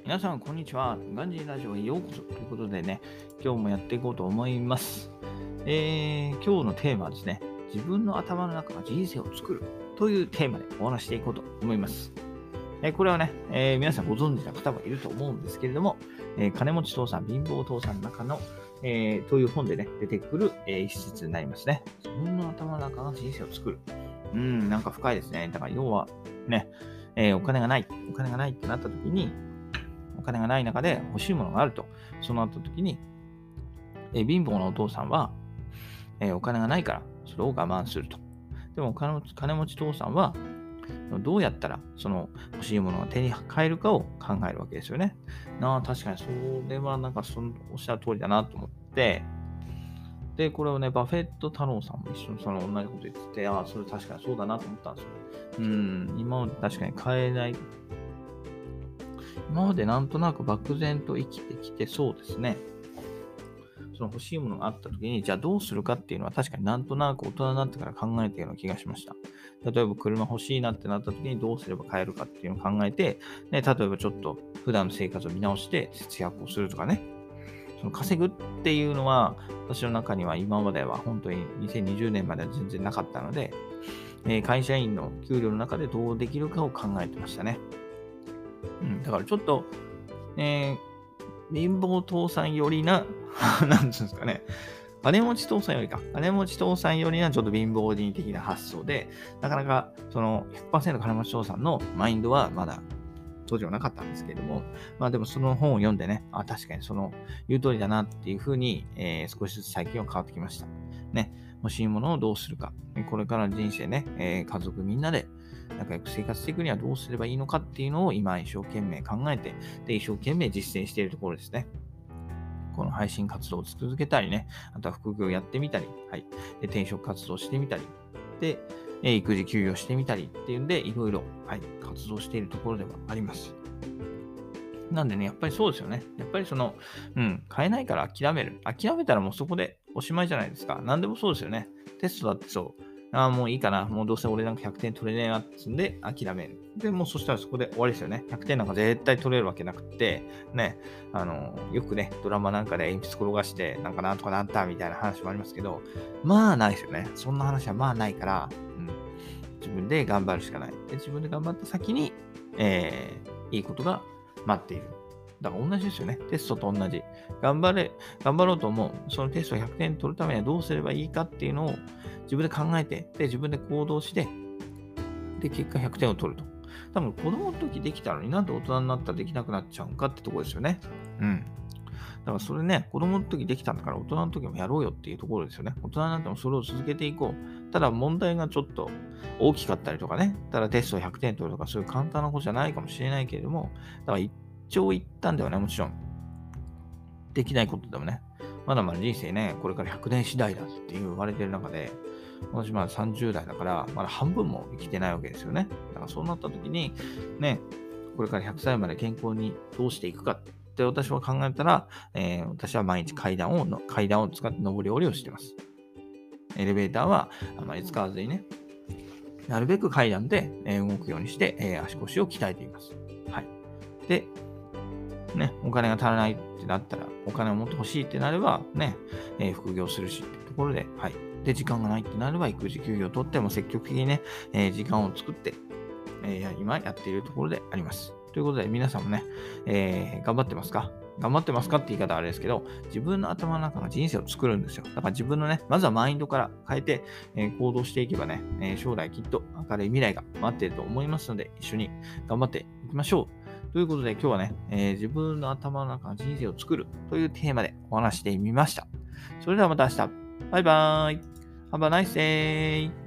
皆さん、こんにちは。ガンジーラジオへようこそ。ということでね、今日もやっていこうと思います。えー、今日のテーマはですね、自分の頭の中が人生を作るというテーマでお話していこうと思います。えーこれはね、えー皆さんご存知な方もいると思うんですけれども、えー金持ち父さん、貧乏父さんの中の、えという本でね、出てくる、えー一節になりますね。自分の頭の中が人生を作る。うん、なんか深いですね。だから要は、ね、えお金がない、お金がないってなった時に、お金がない中で欲しいものがあると、そうなった時に、え貧乏なお父さんは、えお金がないから、それを我慢すると。でも金金持ち父さんは、どうやったらその欲しいものが手に入るかを考えるわけですよね。なあ、確かにそれはなんかそのおっしゃる通りだなと思って、で、これをね、バフェット太郎さんも一緒にその同じこと言ってて、ああ、それ確かにそうだなと思ったんですよ。うん、今まで確かに買えない。今までなんとなく漠然と生きてきてそうですね。その欲しいものがあった時に、じゃあどうするかっていうのは確かになんとなく大人になってから考えてるような気がしました。例えば車欲しいなってなった時にどうすれば買えるかっていうのを考えて、ね、例えばちょっと普段の生活を見直して節約をするとかね。その稼ぐっていうのは私の中には今までは本当に2020年までは全然なかったので、え会社員の給料の中でどうできるかを考えてましたね。うん、だからちょっと、えー貧乏父さんよりな、なんていうんですかね、金持ち父さんよりか、金持ち父さんよりなちょっと貧乏人的な発想で、なかなかその100%金持ち父さんのマインドはまだ当時はなかったんですけれども、まあでもその本を読んでね、あ、確かにその言う通りだなっていうふうに、えー少しずつ最近は変わってきました。ね、欲しいものをどうするか、これからの人生ね、えー家族みんなで仲良く生活していくにはどうすればいいのかっていうのを今一生懸命考えて、で、一生懸命実践しているところですね。この配信活動を続けたりね、あとは副業やってみたり、はい。で、転職活動してみたり、で、えー育児休業してみたりっていうんで、いろいろ、はい、活動しているところではあります。なんでね、やっぱりそうですよね。やっぱりその、うん、買えないから諦める。諦めたらもうそこでおしまいじゃないですか。何でもそうですよね。テストだってそう。ああ、もういいかな。もうどうせ俺なんか100点取れねえなっつんで諦める。で、もうそしたらそこで終わりですよね。100点なんか絶対取れるわけなくって、ね、あの、よくね、ドラマなんかで鉛筆転がして、なんかなんとかなったみたいな話もありますけど、まあないですよね。そんな話はまあないから、うん、自分で頑張るしかない。で自分で頑張った先に、えー、いいことが待っている。だから同じですよね。テストと同じ。頑張れ、頑張ろうと思う。そのテスト100点取るためにはどうすればいいかっていうのを自分で考えて、で、自分で行動して、で、結果100点を取ると。多分子供の時できたのになんで大人になったらできなくなっちゃうんかってとこですよね。うん。だからそれね、子供の時できたんだから大人の時もやろうよっていうところですよね。大人になってもそれを続けていこう。ただ問題がちょっと大きかったりとかね。ただテスト100点取るとかそういう簡単なことじゃないかもしれないけれども、だから一長一短ではね、もちろんできないことでもね、まだまだ人生ね、これから100年次第だって言われてる中で、私まだ30代だから、まだ半分も生きてないわけですよね。だからそうなった時に、ね、これから100歳まで健康にどうしていくかって私は考えたら、えー私は毎日階段をの、階段を使って上り下りをしてます。エレベーターはあまり使わずにね、なるべく階段で、動くようにして、えー足腰を鍛えています。はい。で、ね、お金が足らないってなったら、お金をもっと欲しいってなれば、ね、えー副業するしってところで、はい。で、時間がないってなれば、育児休業を取っても積極的にね、えー時間を作って、えー今やっているところであります。ということで、皆さんもね、えー頑張ってますか？頑張ってますか？って言い方はあれですけど、自分の頭の中が人生を作るんですよ。だから自分のね、まずはマインドから変えて、えー行動していけばね、えー将来きっと明るい未来が待っていると思いますので、一緒に頑張っていきましょう。ということで今日はね、えー自分の頭の中が人生を作るというテーマでお話してみました。それではまた明日。バイバーイ。Have a nice day.